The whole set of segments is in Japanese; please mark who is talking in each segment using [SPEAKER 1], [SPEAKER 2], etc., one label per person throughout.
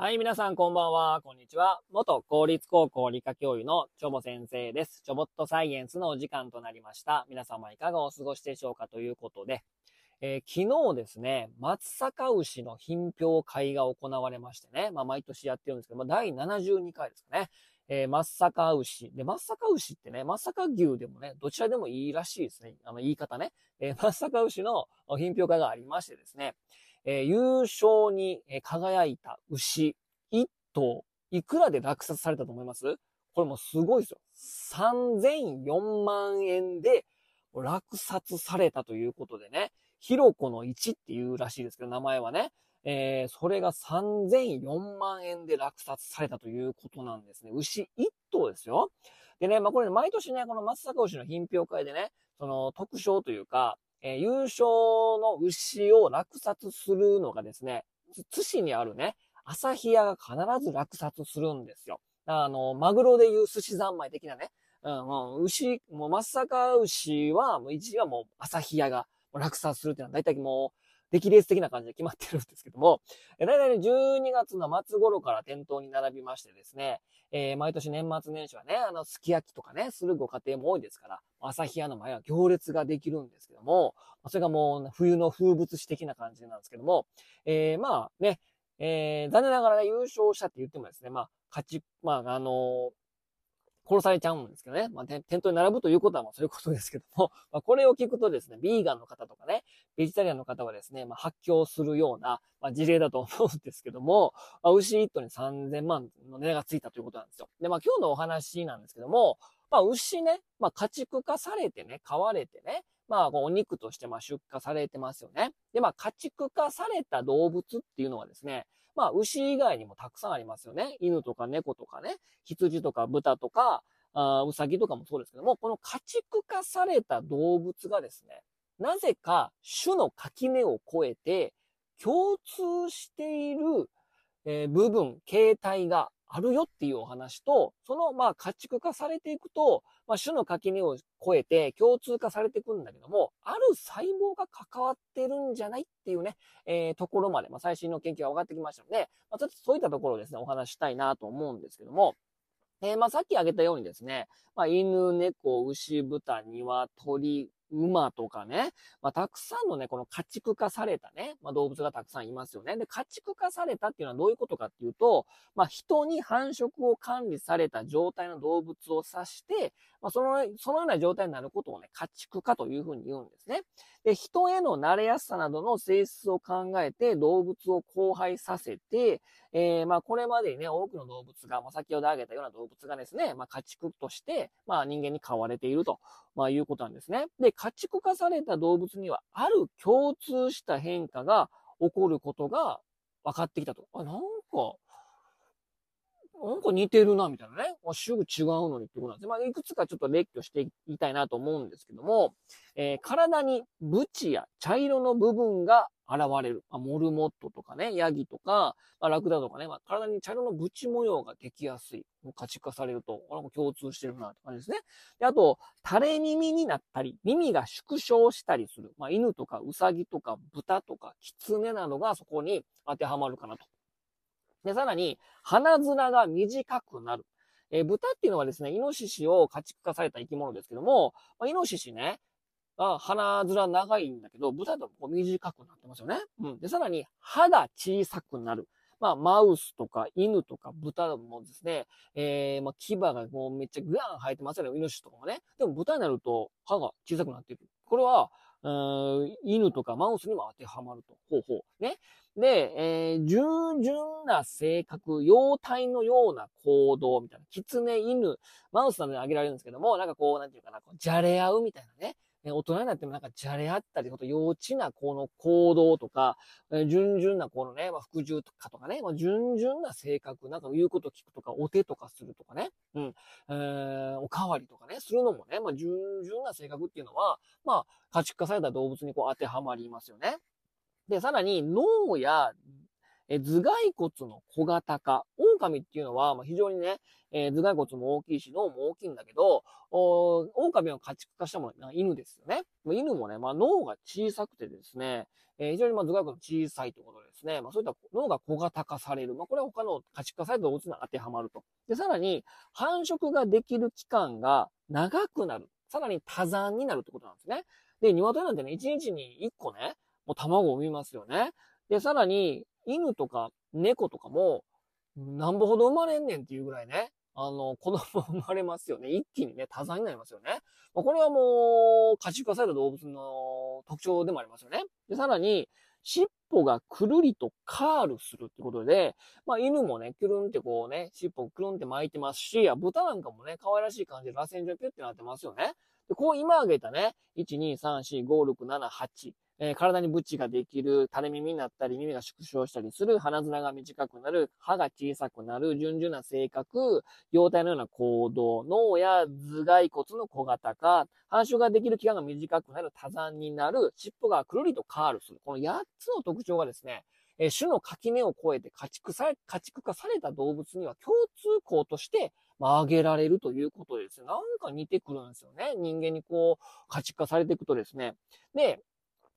[SPEAKER 1] はい、皆さんこんばんは。こんにちは。元公立高校理科教諭のチョボ先生です。チョボットサイエンスのお時間となりました。皆様いかがお過ごしでしょうかということで、えー、昨日ですね、松阪牛の品評会が行われましてね、まあ毎年やってるんですけど、まあ第72回ですかね。えー、松阪牛。で、松阪牛ってね、松阪牛でもね、どちらでもいいらしいですね。あの言い方ね。えー、松阪牛の品評会がありましてですね、えー、優勝に輝いた牛1頭、いくらで落札されたと思います？これもすごいですよ。3004万円で落札されたということでね、ひろこの1っていうらしいですけど、名前はね。えー、それが3004万円で落札されたということなんですね。牛1頭ですよ。でね、まあこれ、ね、毎年ね、この松阪牛の品評会でね、その特賞というか、えー、優勝の牛を落札するのがですね、津市にあるね、朝日屋が必ず落札するんですよ。あの、マグロでいう寿司三昧的なね、うん、うん牛、もう松阪牛は、もう一時はもう朝日屋が落札するっていうのはだいたいもう、出来レース的な感じで決まってるんですけども、大体12月の末頃から店頭に並びましてですね、えー、毎年年末年始はね、あの、すき焼きとかね、するご家庭も多いですから、朝日屋の前は行列ができるんですけども、それがもう冬の風物詩的な感じなんですけども、えー、まあね、えー、残念ながら、ね、優勝したって言ってもですね、まあ、勝ち、まあ、あの、殺されちゃうんですけどね。まあ、店頭に並ぶということは、もう、そういうことですけども、まあ、これを聞くとですね、ビーガンの方とかね、ベジタリアンの方はですね、まあ、発狂するような、まあ、事例だと思うんですけども、まあ、牛1頭に3000万の値がついたということなんですよ。で、まあ、今日のお話なんですけども、まあ、牛ね、まあ、家畜化されてね、飼われてね、まあ、お肉としてまあ出荷されてますよね。で、まあ、家畜化された動物っていうのはですね、まあ、牛以外にもたくさんありますよね。犬とか猫とかね、羊とか豚とか、あウサギとかもそうですけども、この家畜化された動物がですね、なぜか種の垣根を越えて共通している、えー、部分、形態があるよっていうお話と、その、まあ、家畜化されていくと、まあ、種の垣根を越えて共通化されていくんだけども、ある細胞が関わってるんじゃないっていうね、えー、ところまで、まあ、最新の研究が分かってきましたので、まあ、ちょっとそういったところをですね、お話したいなと思うんですけども、えー、まあ、さっき挙げたようにですね、まあ、犬、猫、牛、豚、鶏、馬とかね、まあ、たくさんのね、この家畜化されたね、まあ、動物がたくさんいますよね。で、家畜化されたっていうのはどういうことかっていうと、まあ、人に繁殖を管理された状態の動物を指して、まあ、その、そのような状態になることをね、家畜化というふうに言うんですね。で、人への慣れやすさなどの性質を考えて動物を交配させて、えー、まあ、これまでにね、多くの動物が、まあ、先ほど挙げたような動物がですね、まあ、家畜として、まあ、人間に飼われていると、まあ、いうことなんですね。で、家畜化された動物には、ある共通した変化が起こることが分かってきたと。あ、なんか、なんか似てるな、みたいなね。すぐ違うのにってことなんですね。まあ、いくつかちょっと列挙していきたいなと思うんですけども、えー、体にブチや茶色の部分が現れる。まあ、モルモットとかね、ヤギとか、まあ、ラクダとかね、まあ、体に茶色のブチ模様ができやすい。価値化されると、なんか共通してるなって感じですね。で、あと、垂れ耳になったり、耳が縮小したりする。まあ、犬とかウサギとか豚とかキツネなどがそこに当てはまるかなと。で、さらに、鼻面が短くなる。えー、豚っていうのはですね、イノシシを家畜化された生き物ですけども、まあ、イノシシね、あ鼻面長いんだけど、豚と短くなってますよね。うん。で、さらに、歯が小さくなる。まあ、マウスとか犬とか豚もですね、えー、まあ、牙がもうめっちゃグワン生えてますよね、イノシとかもね。でも豚になると歯が小さくなっていく。これは、うん犬とかマウスにも当てはまると。ほうほう。ね。で、えー、従順な性格、様態のような行動みたいな、狐、犬、マウスなどに挙げられるんですけども、なんかこう、なんていうかな、こうじゃれ合うみたいなね。大人になってもなんかじゃれ合ったり、ほんと幼稚なこの行動とか、え順々なこのね、まあ、服従とかとかね、まあ、順々な性格、なんか言うこと聞くとか、お手とかするとかね、うん、えー、おかわりとかね、するのもね、まあ、順々な性格っていうのは、まあ、家畜化された動物にこう当てはまりますよね。で、さらに脳やえ頭蓋骨の小型化、狼っていうのは、まあ、非常にね、えー、頭蓋骨も大きいし、脳も大きいんだけど、お狼を家畜化したものは犬ですよね。犬もね、まあ、脳が小さくてですね、えー、非常にま頭蓋骨小さいということですね。まあ、そういった脳が小型化される。まあ、これは他の家畜化された動物に当てはまると。で、さらに、繁殖ができる期間が長くなる。さらに多産になるってことなんですね。で、鶏なんてね、1日に1個ね、もう卵を産みますよね。で、さらに、犬とか猫とかも、何歩ほど生まれんねんっていうぐらいね、あの、子供生まれますよね。一気にね、多産になりますよね。まあ、これはもう、家畜化された動物の特徴でもありますよね。で、さらに、尻尾がくるりとカールするってことで、まあ犬もね、くるんってこうね、尻尾くるんって巻いてますし、豚なんかもね、可愛らしい感じで螺旋状ピュってなってますよね。で、こう今挙げたね、1、2、3、4、5、6、7、8、えー、体にブチができる、垂れ耳になったり、耳が縮小したりする、鼻面が短くなる、歯が小さくなる、順々な性格、容体のような行動、脳や頭蓋骨の小型化、繁殖ができる期間が短くなる、多産になる、尻尾がくるりとカールする。この8つの特徴がですね、え種の垣根を越えて家畜さ、家畜化された動物には共通項として、まあ、挙げられるということですなんか似てくるんですよね。人間にこう、家畜化されていくとですね。で、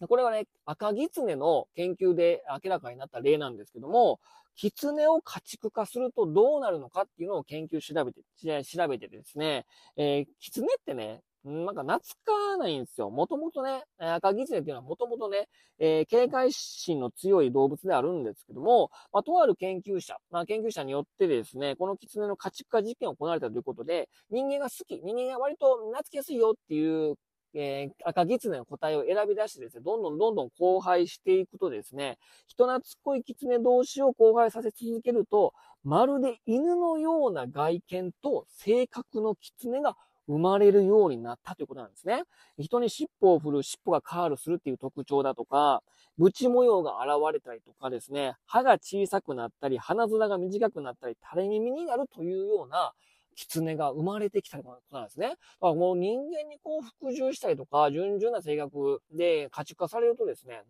[SPEAKER 1] これはね、赤狐の研究で明らかになった例なんですけども、狐を家畜化するとどうなるのかっていうのを研究調べて、調べてですね、えー、狐ってね、なんか懐かないんですよ。もともとね、赤狐っていうのはもともとね、えー、警戒心の強い動物であるんですけども、まあ、とある研究者、まあ、研究者によってですね、この狐の家畜化実験を行われたということで、人間が好き、人間が割と懐きやすいよっていうえー、赤狐の個体を選び出してですね、どんどんどんどん交配していくとですね、人懐っこい狐同士を交配させ続けると、まるで犬のような外見と性格の狐が生まれるようになったということなんですね。人に尻尾を振る、尻尾がカールするっていう特徴だとか、ブチ模様が現れたりとかですね、歯が小さくなったり、鼻面が短くなったり、垂れ耳になるというような、狐が生まれてきたことなんですね。だからもう人間にこう服従したりとか、順々な性格で家畜化されるとですね、なん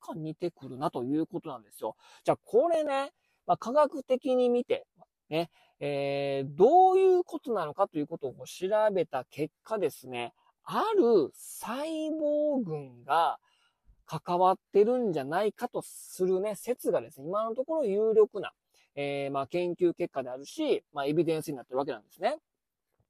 [SPEAKER 1] か似てくるなということなんですよ。じゃあこれね、まあ、科学的に見て、ね、えー、どういうことなのかということを調べた結果ですね、ある細胞群が関わってるんじゃないかとするね、説がですね、今のところ有力な、えー、まあ、研究結果であるし、まあ、エビデンスになってるわけなんですね。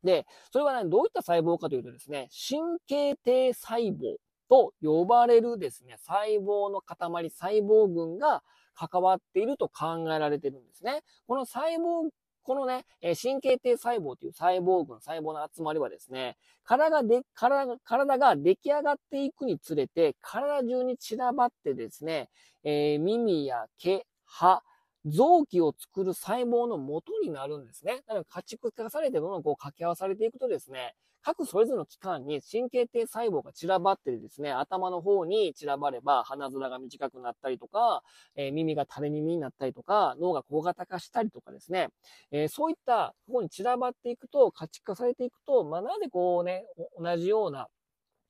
[SPEAKER 1] で、それはね、どういった細胞かというとですね、神経定細胞と呼ばれるですね、細胞の塊、細胞群が関わっていると考えられてるんですね。この細胞このね、神経定細胞という細胞群、細胞の集まりはですね、体がで、体体が出来上がっていくにつれて、体中に散らばってですね、えー、耳や毛、歯、臓器を作る細胞の元になるんですね。だから家畜化されてどんどんこう掛け合わされていくとですね、各それぞれの器官に神経定細胞が散らばってですね、頭の方に散らばれば鼻面が短くなったりとか、えー、耳が垂れ耳になったりとか、脳が小型化したりとかですね、えー、そういった方に散らばっていくと、家畜化されていくと、まあ、なぜこうね、同じような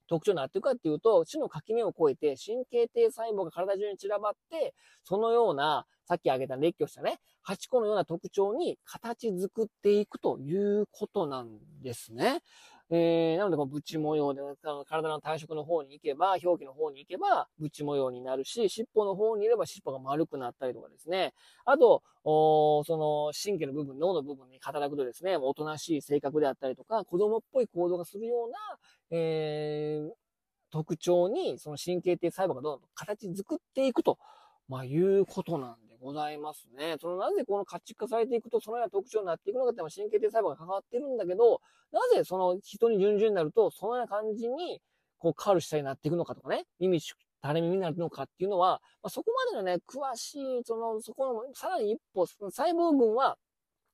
[SPEAKER 1] 特徴になっていくかっていうと、種の垣根を越えて神経定細胞が体中に散らばって、そのような、さっき挙げた列挙したね、8個のような特徴に形作っていくということなんですね。えー、なので、こう、ブチ模様で、体の体色の方に行けば、表記の方に行けば、ブチ模様になるし、尻尾の方にいれば尻尾が丸くなったりとかですね。あと、おその、神経の部分、脳の部分に働くとですね、おとなしい性格であったりとか、子供っぽい行動がするような、えー、特徴に、その神経定細胞がどんどん形作っていくと、まあ、いうことなんでございますね。その、なぜこの家畜化されていくと、そのような特徴になっていくのかっていうのは神経定細胞が関わってるんだけど、なぜその人に順々になると、そのような感じに、こう、カールしたになっていくのかとかね、耳、垂れ耳になるのかっていうのは、まあ、そこまでのね、詳しい、その、そこの、さらに一歩、細胞群は、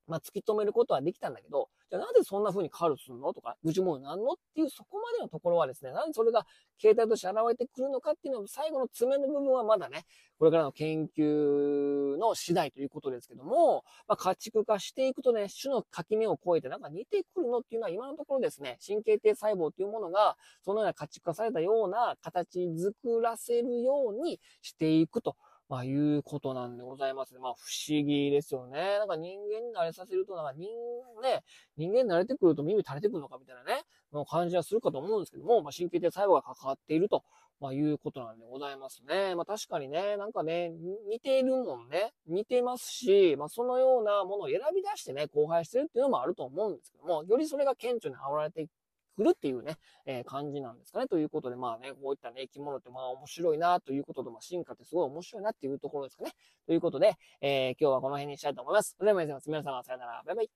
[SPEAKER 1] まあ、突き止めることはできたんだけど、じゃあなぜそんな風にカールするの？とか、愚痴もなんの？っていうそこまでのところはですね、なんでそれが形態として現れてくるのかっていうのは、最後の爪の部分はまだね、これからの研究の次第ということですけども、まあ、家畜化していくとね、種の垣根を越えてなんか似てくるのっていうのは今のところですね、神経定細胞というものが、そのような家畜化されたような形作らせるようにしていくと。まあ、いうことなんでございます。まあ、不思議ですよね。なんか人間に慣れさせると、なんか人、ね、人間に慣れてくると耳垂れてくるのかみたいなね、の感じはするかと思うんですけども、まあ、神経的細胞が関わっていると、まあ、いうことなんでございますね。まあ、確かにね、なんかね、似ているもんね、似てますし、まあ、そのようなものを選び出してね、荒廃してるっていうのもあると思うんですけども、よりそれが顕著に煽られていくくるっていうね、えー、感じなんですかね。ということで、まあね、こういったね、生き物ってまあ面白いなということと、まあ進化ってすごい面白いなっていうところですかね。ということで、えー、今日はこの辺にしたいと思います。それではます、皆様さよなら。バイバイ。